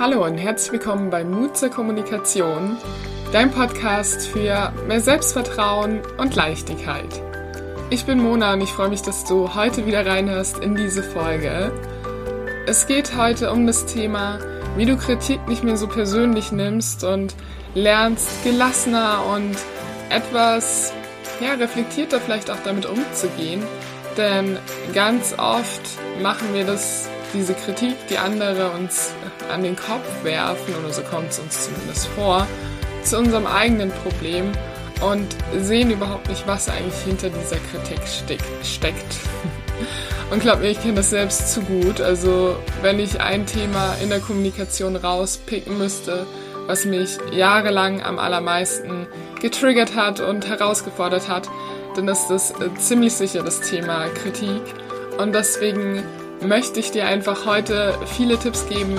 Hallo und herzlich willkommen bei Mut zur Kommunikation, dein Podcast für mehr Selbstvertrauen und Leichtigkeit. Ich bin Mona und ich freue mich, dass du heute wieder reinhörst in diese Folge. Es geht heute um das Thema, wie du Kritik nicht mehr so persönlich nimmst und lernst gelassener und etwas ja, reflektierter vielleicht auch damit umzugehen. Denn ganz oft machen wir das, diese Kritik, die andere uns an den Kopf werfen, oder so kommt es uns zumindest vor, zu unserem eigenen Problem und sehen überhaupt nicht, was eigentlich hinter dieser Kritik steckt. Und glaub mir, ich kenne das selbst zu gut. Also wenn ich ein Thema in der Kommunikation rauspicken müsste, was mich jahrelang am allermeisten getriggert hat und herausgefordert hat, dann ist das äh, ziemlich sicher das Thema Kritik. Und deswegen möchte ich dir einfach heute viele Tipps geben,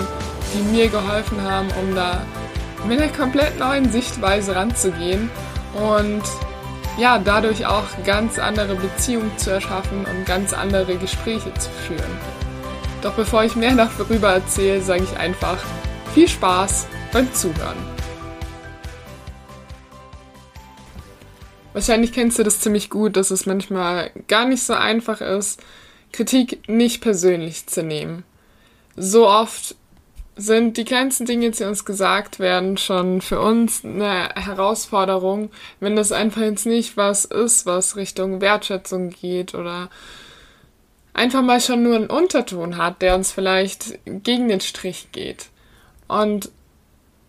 die mir geholfen haben, um da mit einer komplett neuen Sichtweise ranzugehen und ja, dadurch auch ganz andere Beziehungen zu erschaffen und ganz andere Gespräche zu führen. Doch bevor ich mehr darüber erzähle, sage ich einfach viel Spaß beim Zuhören. Wahrscheinlich kennst du das ziemlich gut, dass es manchmal gar nicht so einfach ist, Kritik nicht persönlich zu nehmen. So oft sind die kleinsten Dinge, die uns gesagt werden, schon für uns eine Herausforderung, wenn das einfach jetzt nicht was ist, was Richtung Wertschätzung geht oder einfach mal schon nur einen Unterton hat, der uns vielleicht gegen den Strich geht. Und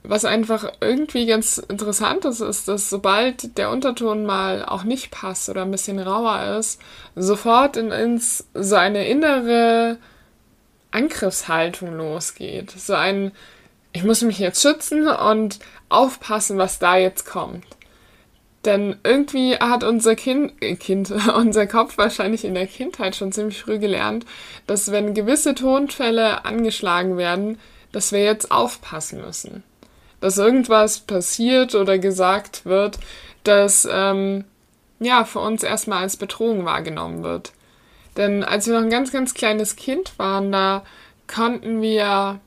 was einfach irgendwie ganz interessant ist, ist, dass sobald der Unterton mal auch nicht passt oder ein bisschen rauer ist, sofort in ins so eine innere Angriffshaltung losgeht. So ein, ich muss mich jetzt schützen und aufpassen, was da jetzt kommt. Denn irgendwie hat unser Kind, äh kind, unser Kopf wahrscheinlich in der Kindheit schon ziemlich früh gelernt, dass wenn gewisse Tonfälle angeschlagen werden, dass wir jetzt aufpassen müssen. Dass irgendwas passiert oder gesagt wird, das ähm, ja für uns erstmal als Bedrohung wahrgenommen wird. Denn als wir noch ein ganz, ganz kleines Kind waren, da konnten wir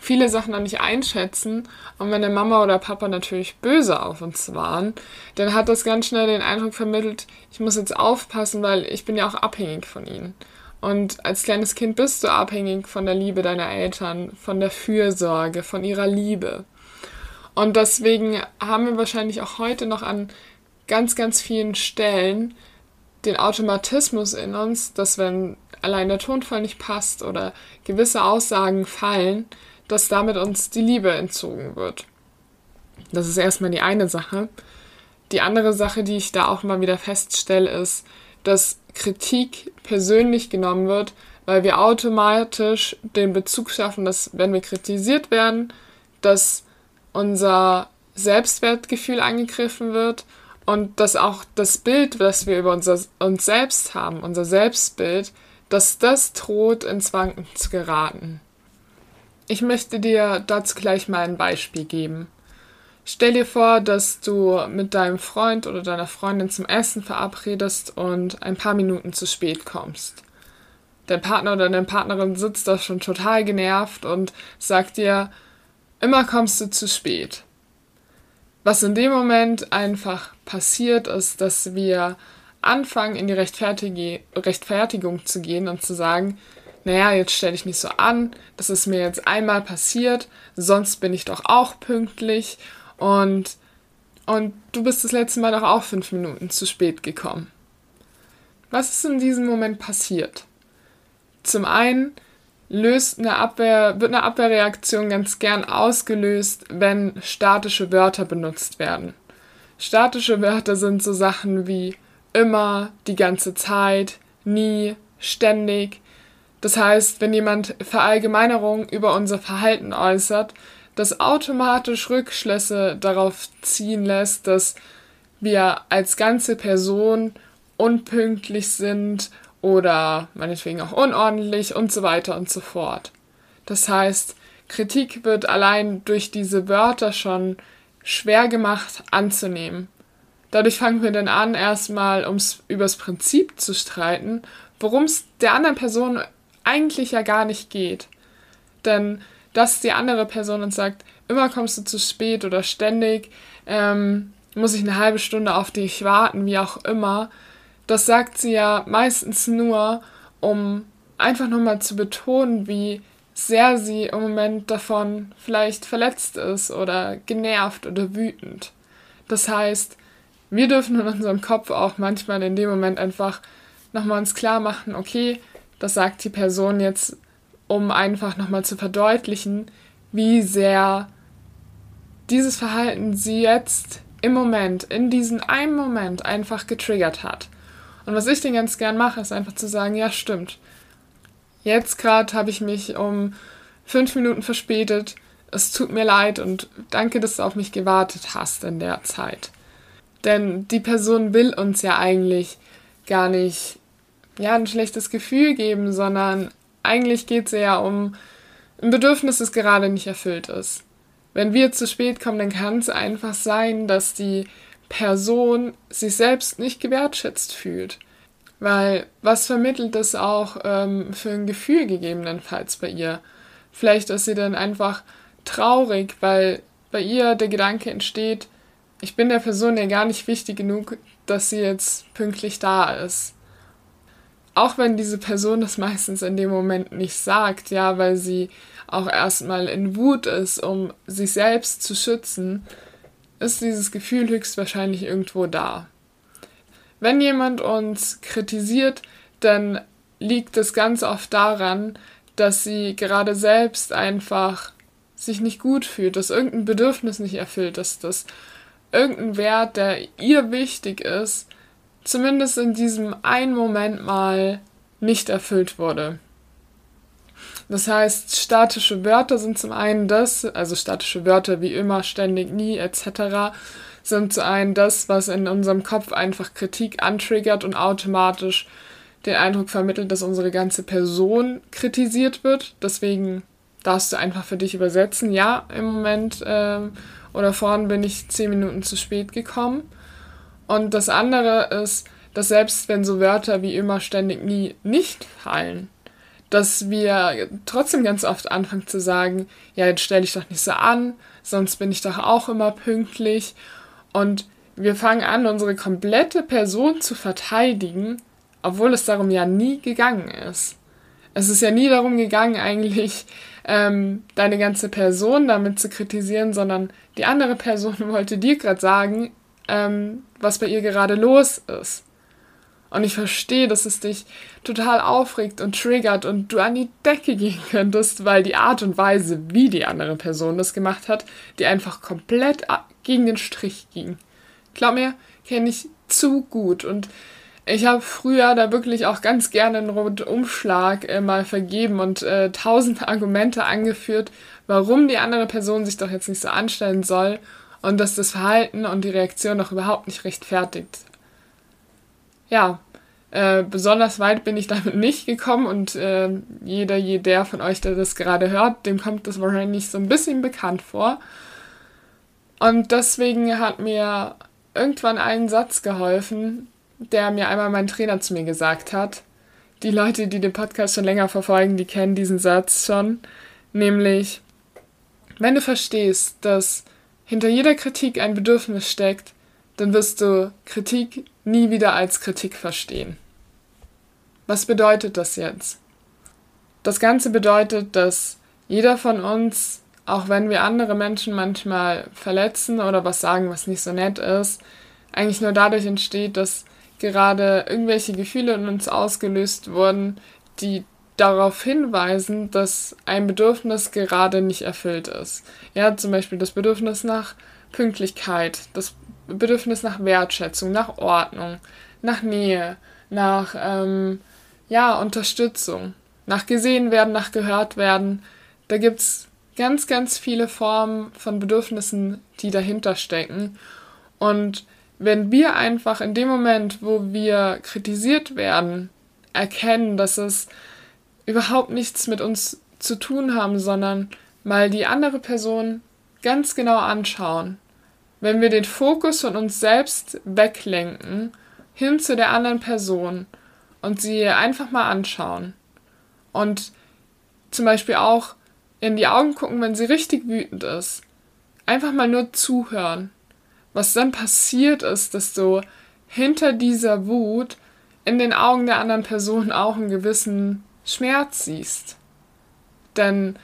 viele Sachen noch nicht einschätzen. Und wenn der Mama oder Papa natürlich böse auf uns waren, dann hat das ganz schnell den Eindruck vermittelt, ich muss jetzt aufpassen, weil ich bin ja auch abhängig von ihnen. Und als kleines Kind bist du abhängig von der Liebe deiner Eltern, von der Fürsorge, von ihrer Liebe. Und deswegen haben wir wahrscheinlich auch heute noch an ganz, ganz vielen Stellen den Automatismus in uns, dass wenn allein der Tonfall nicht passt oder gewisse Aussagen fallen, dass damit uns die Liebe entzogen wird. Das ist erstmal die eine Sache. Die andere Sache, die ich da auch mal wieder feststelle, ist, dass Kritik persönlich genommen wird, weil wir automatisch den Bezug schaffen, dass wenn wir kritisiert werden, dass unser Selbstwertgefühl angegriffen wird und dass auch das Bild, das wir über unser, uns selbst haben, unser Selbstbild, dass das droht ins Wanken zu geraten. Ich möchte dir dazu gleich mal ein Beispiel geben. Stell dir vor, dass du mit deinem Freund oder deiner Freundin zum Essen verabredest und ein paar Minuten zu spät kommst. Dein Partner oder deine Partnerin sitzt da schon total genervt und sagt dir, immer kommst du zu spät. Was in dem Moment einfach passiert ist, dass wir anfangen, in die Rechtfertig Rechtfertigung zu gehen und zu sagen, naja, jetzt stell dich nicht so an, das ist mir jetzt einmal passiert, sonst bin ich doch auch pünktlich und, und du bist das letzte Mal doch auch fünf Minuten zu spät gekommen. Was ist in diesem Moment passiert? Zum einen löst eine Abwehr, wird eine Abwehrreaktion ganz gern ausgelöst, wenn statische Wörter benutzt werden. Statische Wörter sind so Sachen wie immer, die ganze Zeit, nie, ständig. Das heißt, wenn jemand Verallgemeinerungen über unser Verhalten äußert, das automatisch Rückschlüsse darauf ziehen lässt, dass wir als ganze Person unpünktlich sind oder meinetwegen auch unordentlich und so weiter und so fort. Das heißt, Kritik wird allein durch diese Wörter schon schwer gemacht anzunehmen. Dadurch fangen wir dann an, erstmal ums, übers Prinzip zu streiten, worum es der anderen Person eigentlich ja gar nicht geht. Denn dass die andere Person uns sagt, immer kommst du zu spät oder ständig ähm, muss ich eine halbe Stunde auf dich warten, wie auch immer. Das sagt sie ja meistens nur, um einfach nochmal zu betonen, wie sehr sie im Moment davon vielleicht verletzt ist oder genervt oder wütend. Das heißt, wir dürfen in unserem Kopf auch manchmal in dem Moment einfach nochmal uns klar machen, okay, das sagt die Person jetzt, um einfach nochmal zu verdeutlichen, wie sehr dieses Verhalten sie jetzt im Moment, in diesem einen Moment einfach getriggert hat. Und was ich den ganz gern mache, ist einfach zu sagen, ja, stimmt. Jetzt gerade habe ich mich um fünf Minuten verspätet. Es tut mir leid und danke, dass du auf mich gewartet hast in der Zeit. Denn die Person will uns ja eigentlich gar nicht ja, ein schlechtes Gefühl geben, sondern eigentlich geht es ja um ein Bedürfnis, das gerade nicht erfüllt ist. Wenn wir zu spät kommen, dann kann es einfach sein, dass die Person sich selbst nicht gewertschätzt fühlt. Weil was vermittelt es auch ähm, für ein Gefühl gegebenenfalls bei ihr? Vielleicht ist sie dann einfach traurig, weil bei ihr der Gedanke entsteht, ich bin der Person ja gar nicht wichtig genug, dass sie jetzt pünktlich da ist. Auch wenn diese Person das meistens in dem Moment nicht sagt, ja, weil sie auch erstmal in Wut ist, um sich selbst zu schützen, ist dieses Gefühl höchstwahrscheinlich irgendwo da. Wenn jemand uns kritisiert, dann liegt es ganz oft daran, dass sie gerade selbst einfach sich nicht gut fühlt, dass irgendein Bedürfnis nicht erfüllt ist, dass irgendein Wert, der ihr wichtig ist, zumindest in diesem einen Moment mal nicht erfüllt wurde. Das heißt, statische Wörter sind zum einen das, also statische Wörter wie immer, ständig, nie etc., sind zum einen das, was in unserem Kopf einfach Kritik antriggert und automatisch den Eindruck vermittelt, dass unsere ganze Person kritisiert wird. Deswegen darfst du einfach für dich übersetzen, ja, im Moment ähm, oder vorhin bin ich zehn Minuten zu spät gekommen. Und das andere ist, dass selbst wenn so Wörter wie immer, ständig, nie nicht fallen, dass wir trotzdem ganz oft anfangen zu sagen, ja, jetzt stell dich doch nicht so an, sonst bin ich doch auch immer pünktlich. Und wir fangen an, unsere komplette Person zu verteidigen, obwohl es darum ja nie gegangen ist. Es ist ja nie darum gegangen, eigentlich ähm, deine ganze Person damit zu kritisieren, sondern die andere Person wollte dir gerade sagen, ähm, was bei ihr gerade los ist. Und ich verstehe, dass es dich total aufregt und triggert und du an die Decke gehen könntest, weil die Art und Weise, wie die andere Person das gemacht hat, die einfach komplett gegen den Strich ging. Glaub mir, kenne ich zu gut und ich habe früher da wirklich auch ganz gerne einen Rundumschlag äh, mal vergeben und äh, tausend Argumente angeführt, warum die andere Person sich doch jetzt nicht so anstellen soll und dass das Verhalten und die Reaktion doch überhaupt nicht rechtfertigt ja, äh, besonders weit bin ich damit nicht gekommen und äh, jeder, jeder von euch, der das gerade hört, dem kommt das wahrscheinlich so ein bisschen bekannt vor. Und deswegen hat mir irgendwann ein Satz geholfen, der mir einmal mein Trainer zu mir gesagt hat. Die Leute, die den Podcast schon länger verfolgen, die kennen diesen Satz schon. Nämlich, wenn du verstehst, dass hinter jeder Kritik ein Bedürfnis steckt, dann wirst du Kritik nie wieder als Kritik verstehen. Was bedeutet das jetzt? Das Ganze bedeutet, dass jeder von uns, auch wenn wir andere Menschen manchmal verletzen oder was sagen, was nicht so nett ist, eigentlich nur dadurch entsteht, dass gerade irgendwelche Gefühle in uns ausgelöst wurden, die darauf hinweisen, dass ein Bedürfnis gerade nicht erfüllt ist. Ja, zum Beispiel das Bedürfnis nach Pünktlichkeit, das Bedürfnis nach Wertschätzung, nach Ordnung, nach Nähe, nach ähm, ja, Unterstützung, nach gesehen werden, nach gehört werden. Da gibt es ganz, ganz viele Formen von Bedürfnissen, die dahinter stecken. Und wenn wir einfach in dem Moment, wo wir kritisiert werden, erkennen, dass es überhaupt nichts mit uns zu tun haben, sondern mal die andere Person ganz genau anschauen wenn wir den Fokus von uns selbst weglenken hin zu der anderen Person und sie einfach mal anschauen und zum Beispiel auch in die Augen gucken, wenn sie richtig wütend ist. Einfach mal nur zuhören. Was dann passiert ist, dass du hinter dieser Wut in den Augen der anderen Person auch einen gewissen Schmerz siehst. Denn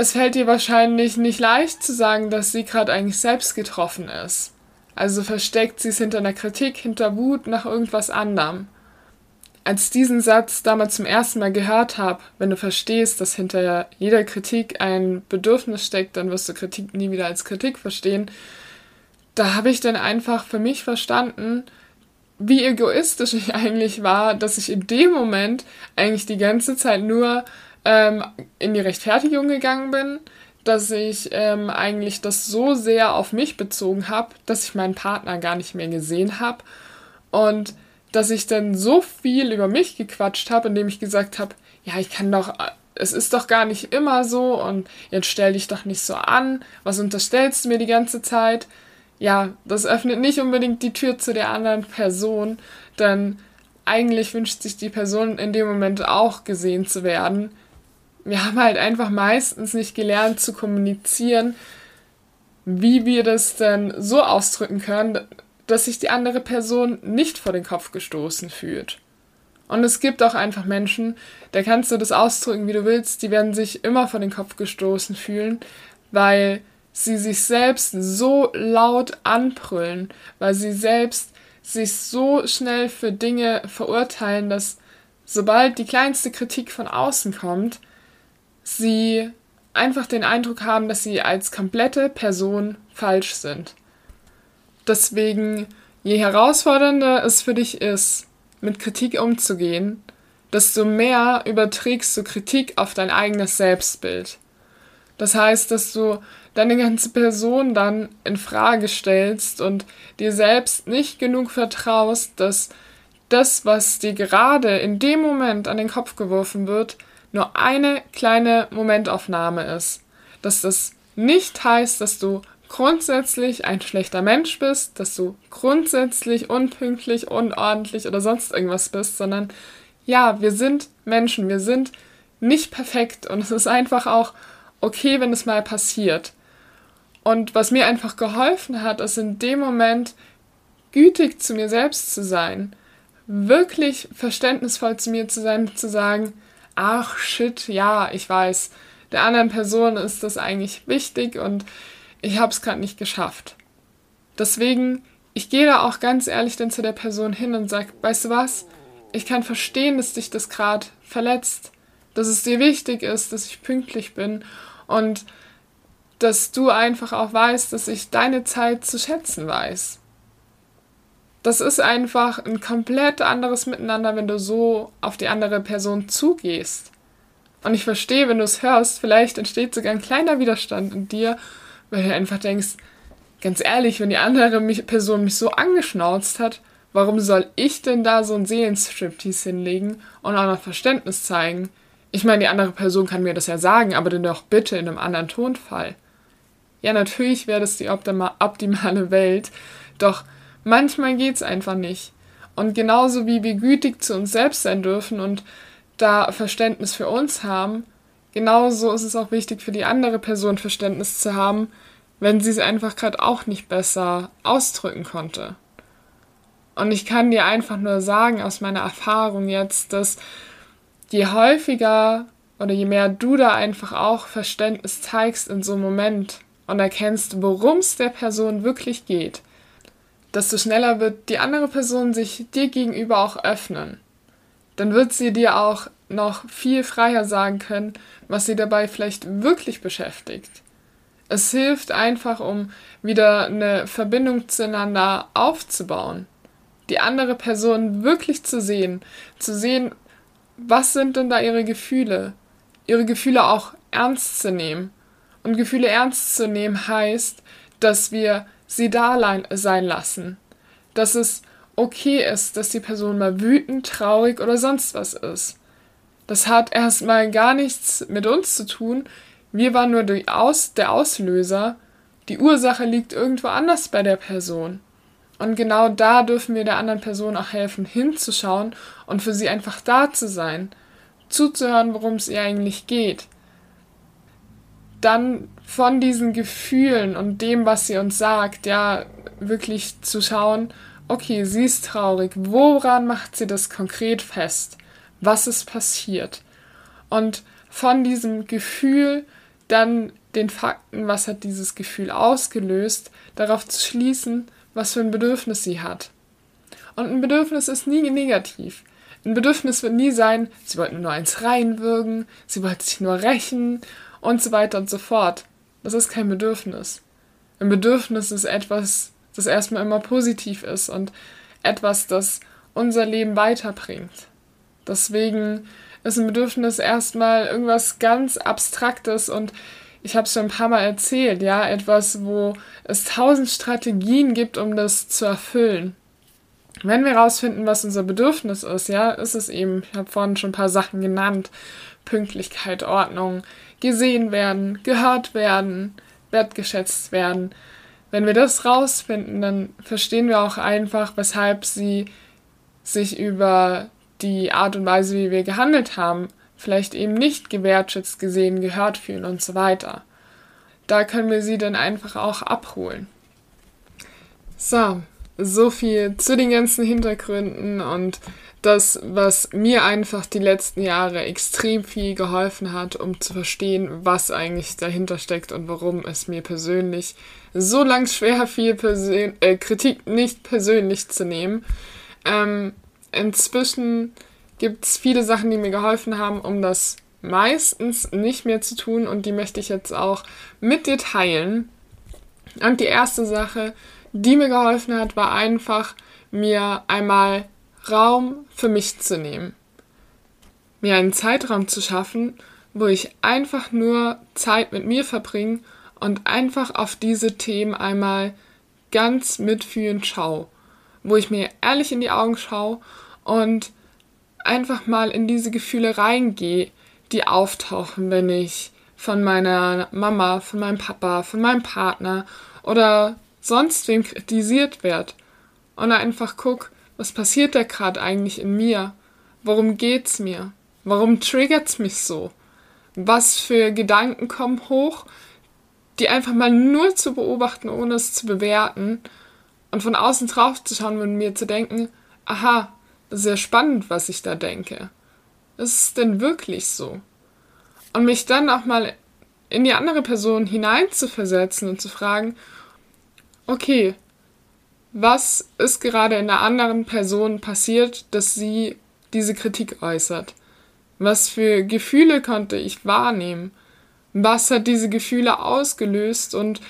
es fällt dir wahrscheinlich nicht leicht zu sagen, dass sie gerade eigentlich selbst getroffen ist. Also versteckt sie es hinter einer Kritik, hinter Wut nach irgendwas anderem. Als ich diesen Satz damals zum ersten Mal gehört habe, wenn du verstehst, dass hinter jeder Kritik ein Bedürfnis steckt, dann wirst du Kritik nie wieder als Kritik verstehen. Da habe ich dann einfach für mich verstanden, wie egoistisch ich eigentlich war, dass ich in dem Moment eigentlich die ganze Zeit nur ähm, in die Rechtfertigung gegangen bin, dass ich ähm, eigentlich das so sehr auf mich bezogen habe, dass ich meinen Partner gar nicht mehr gesehen habe und dass ich dann so viel über mich gequatscht habe, indem ich gesagt habe, ja, ich kann doch, es ist doch gar nicht immer so und jetzt stell dich doch nicht so an, was unterstellst du mir die ganze Zeit? ja, das öffnet nicht unbedingt die Tür zu der anderen Person, denn eigentlich wünscht sich die Person in dem Moment auch gesehen zu werden. Wir haben halt einfach meistens nicht gelernt zu kommunizieren, wie wir das denn so ausdrücken können, dass sich die andere Person nicht vor den Kopf gestoßen fühlt. Und es gibt auch einfach Menschen, da kannst du das ausdrücken, wie du willst, die werden sich immer vor den Kopf gestoßen fühlen, weil sie sich selbst so laut anbrüllen, weil sie selbst sich so schnell für Dinge verurteilen, dass sobald die kleinste Kritik von außen kommt, sie einfach den Eindruck haben, dass sie als komplette Person falsch sind. Deswegen, je herausfordernder es für dich ist, mit Kritik umzugehen, desto mehr überträgst du Kritik auf dein eigenes Selbstbild. Das heißt, dass du deine ganze Person dann in Frage stellst und dir selbst nicht genug vertraust, dass das, was dir gerade in dem Moment an den Kopf geworfen wird, nur eine kleine Momentaufnahme ist. Dass das nicht heißt, dass du grundsätzlich ein schlechter Mensch bist, dass du grundsätzlich unpünktlich, unordentlich oder sonst irgendwas bist, sondern ja, wir sind Menschen, wir sind nicht perfekt und es ist einfach auch okay, wenn es mal passiert. Und was mir einfach geholfen hat, ist in dem Moment gütig zu mir selbst zu sein, wirklich verständnisvoll zu mir zu sein, zu sagen, ach shit, ja, ich weiß, der anderen Person ist das eigentlich wichtig und ich habe es gerade nicht geschafft. Deswegen, ich gehe da auch ganz ehrlich dann zu der Person hin und sage, weißt du was, ich kann verstehen, dass dich das gerade verletzt, dass es dir wichtig ist, dass ich pünktlich bin und dass du einfach auch weißt, dass ich deine Zeit zu schätzen weiß. Das ist einfach ein komplett anderes Miteinander, wenn du so auf die andere Person zugehst. Und ich verstehe, wenn du es hörst, vielleicht entsteht sogar ein kleiner Widerstand in dir, weil du einfach denkst, ganz ehrlich, wenn die andere Person mich so angeschnauzt hat, warum soll ich denn da so ein Seelenstriptease hinlegen und auch noch Verständnis zeigen? Ich meine, die andere Person kann mir das ja sagen, aber dann doch bitte in einem anderen Tonfall. Ja, natürlich wäre das die optimale Welt, doch manchmal geht es einfach nicht. Und genauso wie wir gütig zu uns selbst sein dürfen und da Verständnis für uns haben, genauso ist es auch wichtig für die andere Person Verständnis zu haben, wenn sie es einfach gerade auch nicht besser ausdrücken konnte. Und ich kann dir einfach nur sagen aus meiner Erfahrung jetzt, dass je häufiger oder je mehr du da einfach auch Verständnis zeigst in so einem Moment, und erkennst, worum es der Person wirklich geht, desto schneller wird die andere Person sich dir gegenüber auch öffnen. Dann wird sie dir auch noch viel freier sagen können, was sie dabei vielleicht wirklich beschäftigt. Es hilft einfach, um wieder eine Verbindung zueinander aufzubauen. Die andere Person wirklich zu sehen, zu sehen, was sind denn da ihre Gefühle, ihre Gefühle auch ernst zu nehmen und Gefühle ernst zu nehmen heißt, dass wir sie da sein lassen. Dass es okay ist, dass die Person mal wütend, traurig oder sonst was ist. Das hat erstmal gar nichts mit uns zu tun. Wir waren nur Aus der Auslöser. Die Ursache liegt irgendwo anders bei der Person. Und genau da dürfen wir der anderen Person auch helfen, hinzuschauen und für sie einfach da zu sein, zuzuhören, worum es ihr eigentlich geht. Dann von diesen Gefühlen und dem, was sie uns sagt, ja, wirklich zu schauen, okay, sie ist traurig, woran macht sie das konkret fest? Was ist passiert? Und von diesem Gefühl dann den Fakten, was hat dieses Gefühl ausgelöst, darauf zu schließen, was für ein Bedürfnis sie hat. Und ein Bedürfnis ist nie negativ. Ein Bedürfnis wird nie sein, sie wollten nur eins reinwürgen, sie wollten sich nur rächen und so weiter und so fort. Das ist kein Bedürfnis. Ein Bedürfnis ist etwas, das erstmal immer positiv ist und etwas, das unser Leben weiterbringt. Deswegen ist ein Bedürfnis erstmal irgendwas ganz Abstraktes und ich habe es schon ein paar Mal erzählt, ja, etwas, wo es tausend Strategien gibt, um das zu erfüllen. Wenn wir herausfinden, was unser Bedürfnis ist, ja, ist es eben, ich habe vorhin schon ein paar Sachen genannt, Pünktlichkeit, Ordnung, gesehen werden, gehört werden, wertgeschätzt werden. Wenn wir das rausfinden, dann verstehen wir auch einfach, weshalb sie sich über die Art und Weise, wie wir gehandelt haben, vielleicht eben nicht gewertschätzt, gesehen, gehört fühlen und so weiter. Da können wir sie dann einfach auch abholen. So, so viel zu den ganzen Hintergründen und das, was mir einfach die letzten Jahre extrem viel geholfen hat, um zu verstehen, was eigentlich dahinter steckt und warum es mir persönlich so lang schwer fiel, Persön äh, Kritik nicht persönlich zu nehmen. Ähm, inzwischen gibt es viele Sachen, die mir geholfen haben, um das meistens nicht mehr zu tun und die möchte ich jetzt auch mit dir teilen. Und die erste Sache, die mir geholfen hat, war einfach, mir einmal Raum für mich zu nehmen. Mir einen Zeitraum zu schaffen, wo ich einfach nur Zeit mit mir verbringe und einfach auf diese Themen einmal ganz mitfühlend schaue. Wo ich mir ehrlich in die Augen schaue und einfach mal in diese Gefühle reingehe, die auftauchen, wenn ich von meiner Mama, von meinem Papa, von meinem Partner oder sonst wem kritisiert werde. Und einfach guck, was passiert da gerade eigentlich in mir? Worum geht's mir? Warum triggert's mich so? Was für Gedanken kommen hoch, die einfach mal nur zu beobachten, ohne es zu bewerten und von außen drauf zu schauen und mir zu denken, aha, sehr spannend, was ich da denke. Ist es denn wirklich so? Und mich dann auch mal in die andere Person hineinzuversetzen und zu fragen, okay, was ist gerade in der anderen Person passiert, dass sie diese Kritik äußert? Was für Gefühle konnte ich wahrnehmen? Was hat diese Gefühle ausgelöst und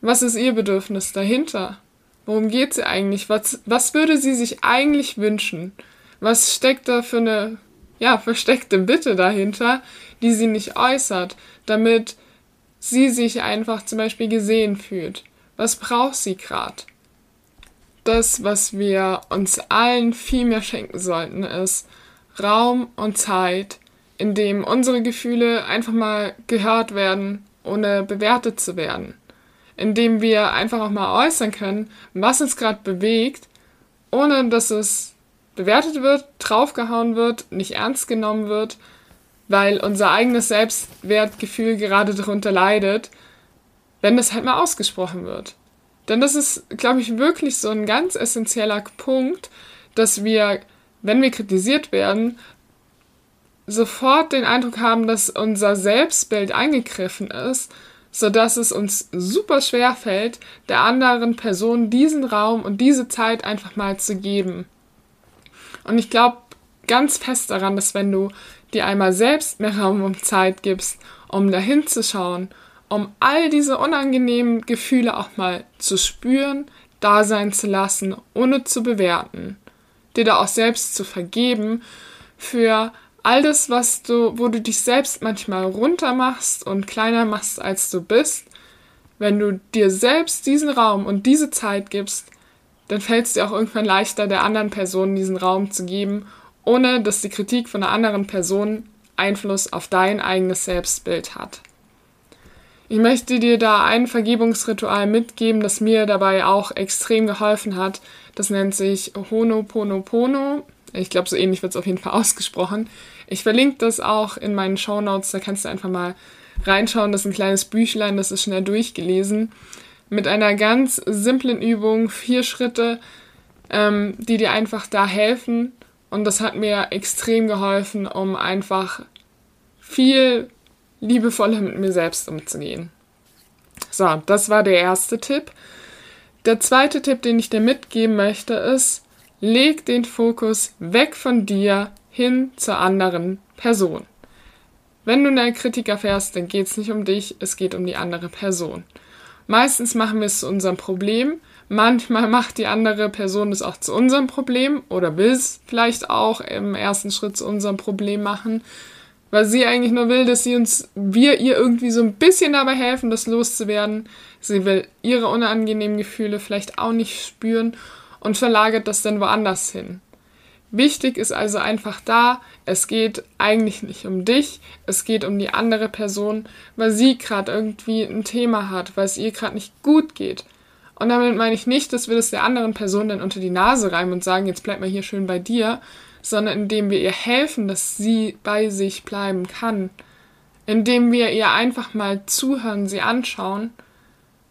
was ist ihr Bedürfnis dahinter? Worum geht sie eigentlich? Was, was würde sie sich eigentlich wünschen? Was steckt da für eine, ja, versteckte Bitte dahinter, die sie nicht äußert, damit sie sich einfach zum Beispiel gesehen fühlt? Was braucht sie gerade? Das, was wir uns allen viel mehr schenken sollten, ist Raum und Zeit, in dem unsere Gefühle einfach mal gehört werden, ohne bewertet zu werden indem wir einfach auch mal äußern können, was uns gerade bewegt, ohne dass es bewertet wird, draufgehauen wird, nicht ernst genommen wird, weil unser eigenes Selbstwertgefühl gerade darunter leidet, wenn das halt mal ausgesprochen wird. Denn das ist, glaube ich, wirklich so ein ganz essentieller Punkt, dass wir, wenn wir kritisiert werden, sofort den Eindruck haben, dass unser Selbstbild eingegriffen ist sodass es uns super schwer fällt, der anderen Person diesen Raum und diese Zeit einfach mal zu geben. Und ich glaube ganz fest daran, dass wenn du dir einmal selbst mehr Raum und Zeit gibst, um dahin zu schauen, um all diese unangenehmen Gefühle auch mal zu spüren, da sein zu lassen, ohne zu bewerten, dir da auch selbst zu vergeben für all das, was du, wo du dich selbst manchmal runter machst und kleiner machst, als du bist, wenn du dir selbst diesen Raum und diese Zeit gibst, dann fällt es dir auch irgendwann leichter, der anderen Person diesen Raum zu geben, ohne dass die Kritik von einer anderen Person Einfluss auf dein eigenes Selbstbild hat. Ich möchte dir da ein Vergebungsritual mitgeben, das mir dabei auch extrem geholfen hat. Das nennt sich Honoponopono. Ich glaube, so ähnlich wird es auf jeden Fall ausgesprochen. Ich verlinke das auch in meinen Show Notes, da kannst du einfach mal reinschauen. Das ist ein kleines Büchlein, das ist schnell durchgelesen. Mit einer ganz simplen Übung, vier Schritte, ähm, die dir einfach da helfen. Und das hat mir extrem geholfen, um einfach viel liebevoller mit mir selbst umzugehen. So, das war der erste Tipp. Der zweite Tipp, den ich dir mitgeben möchte, ist, leg den Fokus weg von dir hin zur anderen Person. Wenn du eine Kritik erfährst, dann geht es nicht um dich, es geht um die andere Person. Meistens machen wir es zu unserem Problem, manchmal macht die andere Person es auch zu unserem Problem oder will es vielleicht auch im ersten Schritt zu unserem Problem machen weil sie eigentlich nur will, dass sie uns, wir ihr irgendwie so ein bisschen dabei helfen, das loszuwerden. Sie will ihre unangenehmen Gefühle vielleicht auch nicht spüren und verlagert das dann woanders hin. Wichtig ist also einfach da, es geht eigentlich nicht um dich, es geht um die andere Person, weil sie gerade irgendwie ein Thema hat, weil es ihr gerade nicht gut geht. Und damit meine ich nicht, dass wir das der anderen Person dann unter die Nase reiben und sagen, jetzt bleib mal hier schön bei dir, sondern indem wir ihr helfen, dass sie bei sich bleiben kann. Indem wir ihr einfach mal zuhören, sie anschauen.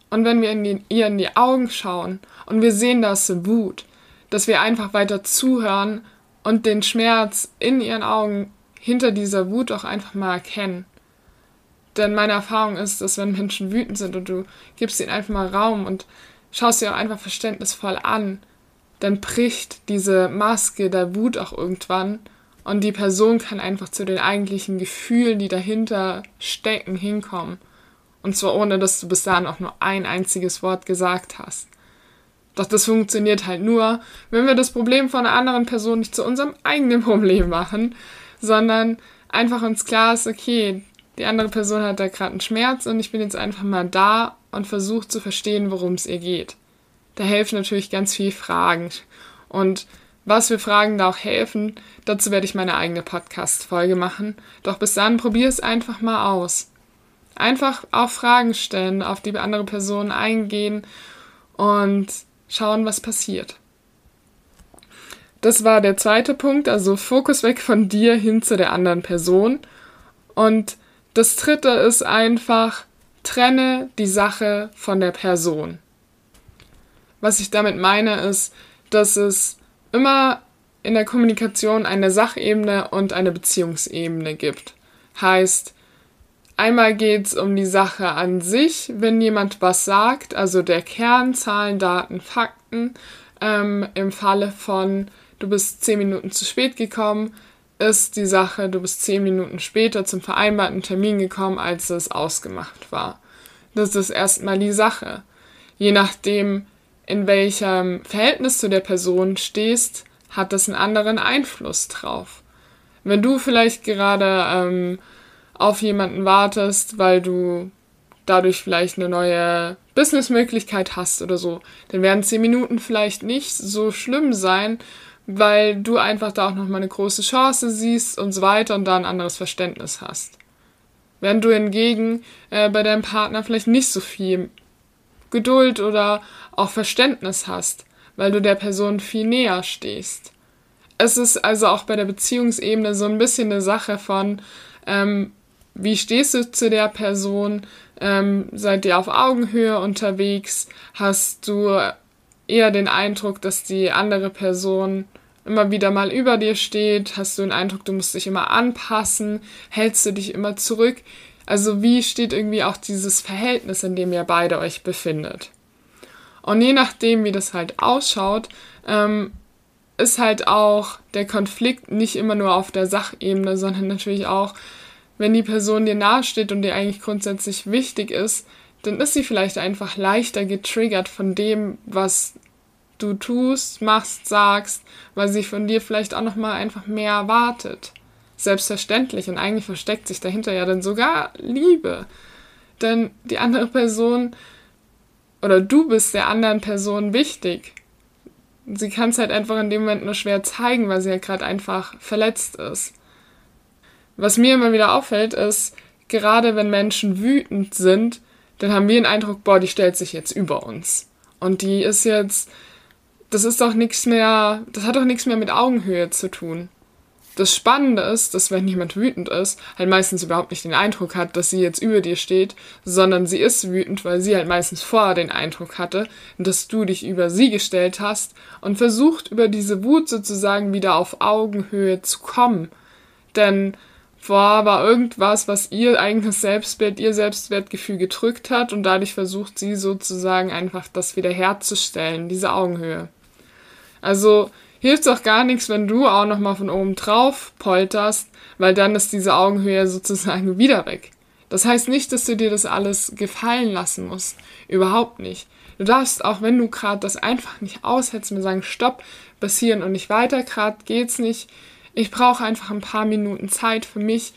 Und wenn wir in die, ihr in die Augen schauen und wir sehen, sie Wut, dass wir einfach weiter zuhören und den Schmerz in ihren Augen hinter dieser Wut auch einfach mal erkennen. Denn meine Erfahrung ist, dass wenn Menschen wütend sind und du gibst ihnen einfach mal Raum und schaust sie auch einfach verständnisvoll an, dann bricht diese Maske der Wut auch irgendwann und die Person kann einfach zu den eigentlichen Gefühlen, die dahinter stecken, hinkommen. Und zwar ohne, dass du bis dahin auch nur ein einziges Wort gesagt hast. Doch das funktioniert halt nur, wenn wir das Problem von einer anderen Person nicht zu unserem eigenen Problem machen, sondern einfach uns klar ist, okay, die andere Person hat da gerade einen Schmerz und ich bin jetzt einfach mal da und versuche zu verstehen, worum es ihr geht da helfen natürlich ganz viel Fragen. Und was für Fragen da auch helfen, dazu werde ich meine eigene Podcast-Folge machen. Doch bis dann probier es einfach mal aus. Einfach auch Fragen stellen, auf die andere Personen eingehen und schauen, was passiert. Das war der zweite Punkt, also Fokus weg von dir hin zu der anderen Person. Und das dritte ist einfach, trenne die Sache von der Person. Was ich damit meine, ist, dass es immer in der Kommunikation eine Sachebene und eine Beziehungsebene gibt. Heißt, einmal geht es um die Sache an sich, wenn jemand was sagt, also der Kern, Zahlen, Daten, Fakten. Ähm, Im Falle von du bist zehn Minuten zu spät gekommen, ist die Sache, du bist zehn Minuten später zum vereinbarten Termin gekommen, als es ausgemacht war. Das ist erstmal die Sache. Je nachdem, in welchem Verhältnis zu der Person stehst, hat das einen anderen Einfluss drauf. Wenn du vielleicht gerade ähm, auf jemanden wartest, weil du dadurch vielleicht eine neue Businessmöglichkeit hast oder so, dann werden zehn Minuten vielleicht nicht so schlimm sein, weil du einfach da auch nochmal eine große Chance siehst und so weiter und da ein anderes Verständnis hast. Wenn du hingegen äh, bei deinem Partner vielleicht nicht so viel Geduld oder auch Verständnis hast, weil du der Person viel näher stehst. Es ist also auch bei der Beziehungsebene so ein bisschen eine Sache von, ähm, wie stehst du zu der Person? Ähm, seid ihr auf Augenhöhe unterwegs? Hast du eher den Eindruck, dass die andere Person immer wieder mal über dir steht? Hast du den Eindruck, du musst dich immer anpassen? Hältst du dich immer zurück? Also wie steht irgendwie auch dieses Verhältnis, in dem ihr beide euch befindet? Und je nachdem, wie das halt ausschaut, ähm, ist halt auch der Konflikt nicht immer nur auf der Sachebene, sondern natürlich auch, wenn die Person dir nahesteht und dir eigentlich grundsätzlich wichtig ist, dann ist sie vielleicht einfach leichter getriggert von dem, was du tust, machst, sagst, weil sie von dir vielleicht auch noch mal einfach mehr erwartet selbstverständlich und eigentlich versteckt sich dahinter ja dann sogar Liebe. Denn die andere Person oder du bist der anderen Person wichtig. Sie kann es halt einfach in dem Moment nur schwer zeigen, weil sie ja halt gerade einfach verletzt ist. Was mir immer wieder auffällt, ist, gerade wenn Menschen wütend sind, dann haben wir den Eindruck, boah, die stellt sich jetzt über uns. Und die ist jetzt, das ist doch nichts mehr, das hat doch nichts mehr mit Augenhöhe zu tun. Das Spannende ist, dass wenn jemand wütend ist, halt meistens überhaupt nicht den Eindruck hat, dass sie jetzt über dir steht, sondern sie ist wütend, weil sie halt meistens vorher den Eindruck hatte, dass du dich über sie gestellt hast und versucht über diese Wut sozusagen wieder auf Augenhöhe zu kommen. Denn vorher war irgendwas, was ihr eigenes Selbstbild, ihr Selbstwertgefühl gedrückt hat und dadurch versucht sie sozusagen einfach das wieder herzustellen, diese Augenhöhe. Also hilft auch gar nichts, wenn du auch nochmal von oben drauf polterst, weil dann ist diese Augenhöhe sozusagen wieder weg. Das heißt nicht, dass du dir das alles gefallen lassen musst. Überhaupt nicht. Du darfst auch, wenn du gerade das einfach nicht aushältst, mir sagen, stopp, hier und nicht weiter, gerade geht's nicht. Ich brauche einfach ein paar Minuten Zeit für mich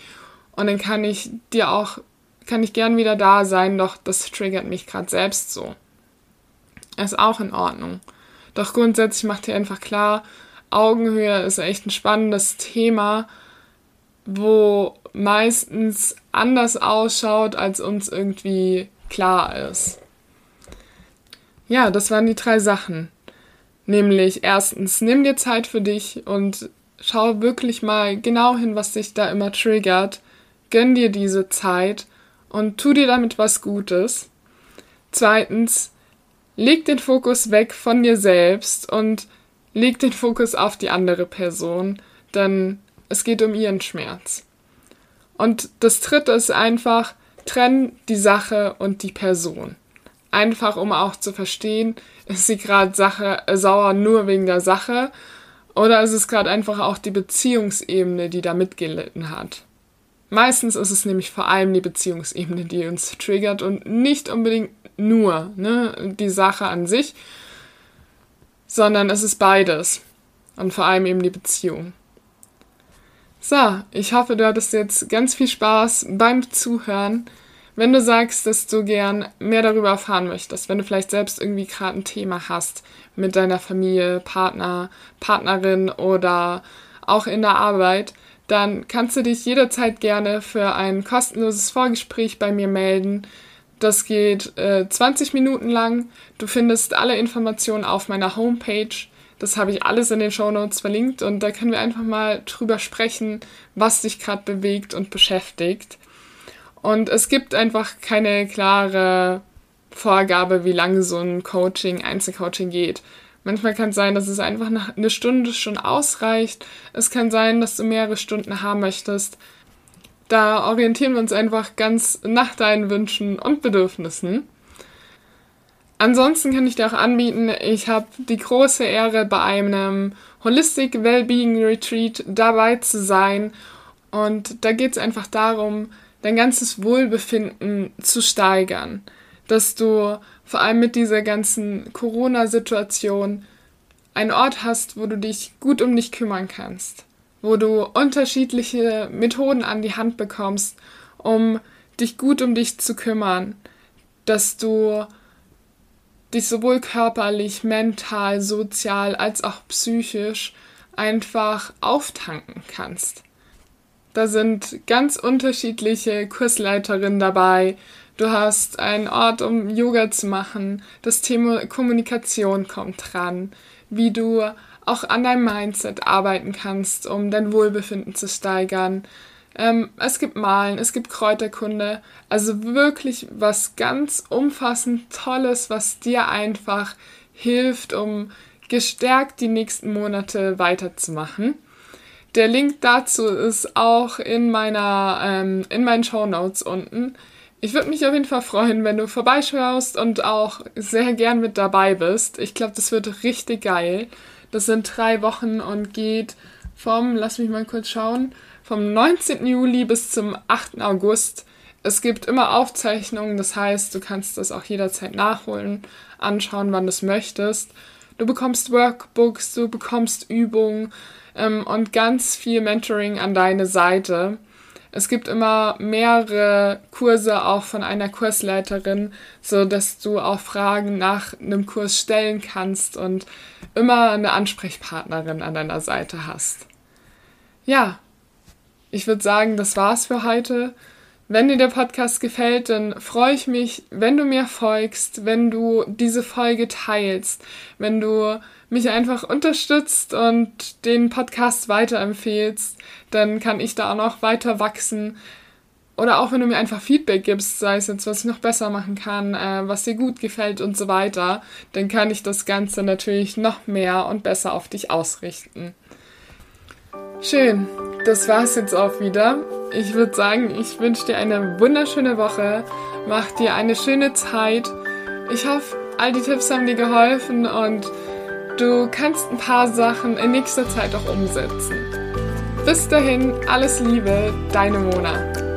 und dann kann ich dir auch, kann ich gern wieder da sein, doch das triggert mich gerade selbst so. Ist auch in Ordnung. Doch grundsätzlich macht ihr einfach klar, Augenhöhe ist echt ein spannendes Thema, wo meistens anders ausschaut, als uns irgendwie klar ist. Ja, das waren die drei Sachen. Nämlich erstens, nimm dir Zeit für dich und schau wirklich mal genau hin, was dich da immer triggert. Gönn dir diese Zeit und tu dir damit was Gutes. Zweitens, leg den Fokus weg von dir selbst und leg den Fokus auf die andere Person, denn es geht um ihren Schmerz. Und das dritte ist einfach, trenn die Sache und die Person. Einfach um auch zu verstehen, ist sie gerade Sache äh, sauer nur wegen der Sache oder ist es gerade einfach auch die Beziehungsebene, die da mitgelitten hat. Meistens ist es nämlich vor allem die Beziehungsebene, die uns triggert und nicht unbedingt nur ne, die Sache an sich, sondern es ist beides. Und vor allem eben die Beziehung. So, ich hoffe, du hattest jetzt ganz viel Spaß beim Zuhören. Wenn du sagst, dass du gern mehr darüber erfahren möchtest, wenn du vielleicht selbst irgendwie gerade ein Thema hast mit deiner Familie, Partner, Partnerin oder auch in der Arbeit, dann kannst du dich jederzeit gerne für ein kostenloses Vorgespräch bei mir melden. Das geht äh, 20 Minuten lang. Du findest alle Informationen auf meiner Homepage. Das habe ich alles in den Show Notes verlinkt und da können wir einfach mal drüber sprechen, was dich gerade bewegt und beschäftigt. Und es gibt einfach keine klare Vorgabe, wie lange so ein Coaching, Einzelcoaching geht. Manchmal kann es sein, dass es einfach eine Stunde schon ausreicht. Es kann sein, dass du mehrere Stunden haben möchtest. Da orientieren wir uns einfach ganz nach deinen Wünschen und Bedürfnissen. Ansonsten kann ich dir auch anbieten, ich habe die große Ehre, bei einem Holistic Wellbeing Retreat dabei zu sein. Und da geht es einfach darum, dein ganzes Wohlbefinden zu steigern. Dass du vor allem mit dieser ganzen Corona-Situation einen Ort hast, wo du dich gut um dich kümmern kannst, wo du unterschiedliche Methoden an die Hand bekommst, um dich gut um dich zu kümmern, dass du dich sowohl körperlich, mental, sozial als auch psychisch einfach auftanken kannst. Da sind ganz unterschiedliche Kursleiterinnen dabei, Du hast einen Ort, um Yoga zu machen. Das Thema Kommunikation kommt dran. Wie du auch an deinem Mindset arbeiten kannst, um dein Wohlbefinden zu steigern. Ähm, es gibt Malen, es gibt Kräuterkunde. Also wirklich was ganz umfassend Tolles, was dir einfach hilft, um gestärkt die nächsten Monate weiterzumachen. Der Link dazu ist auch in meiner ähm, in meinen Show Notes unten. Ich würde mich auf jeden Fall freuen, wenn du vorbeischaust und auch sehr gern mit dabei bist. Ich glaube, das wird richtig geil. Das sind drei Wochen und geht vom, lass mich mal kurz schauen, vom 19. Juli bis zum 8. August. Es gibt immer Aufzeichnungen, das heißt, du kannst das auch jederzeit nachholen, anschauen, wann du es möchtest. Du bekommst Workbooks, du bekommst Übungen ähm, und ganz viel Mentoring an deine Seite. Es gibt immer mehrere Kurse auch von einer Kursleiterin, so dass du auch Fragen nach einem Kurs stellen kannst und immer eine Ansprechpartnerin an deiner Seite hast. Ja, ich würde sagen, das war's für heute. Wenn dir der Podcast gefällt, dann freue ich mich, wenn du mir folgst, wenn du diese Folge teilst, wenn du mich einfach unterstützt und den Podcast weiterempfehlst, dann kann ich da auch noch weiter wachsen. Oder auch wenn du mir einfach Feedback gibst, sei es jetzt, was ich noch besser machen kann, äh, was dir gut gefällt und so weiter, dann kann ich das Ganze natürlich noch mehr und besser auf dich ausrichten. Schön, das war's jetzt auch wieder. Ich würde sagen, ich wünsche dir eine wunderschöne Woche. Mach dir eine schöne Zeit. Ich hoffe, all die Tipps haben dir geholfen und du kannst ein paar Sachen in nächster Zeit auch umsetzen. Bis dahin, alles Liebe, deine Mona.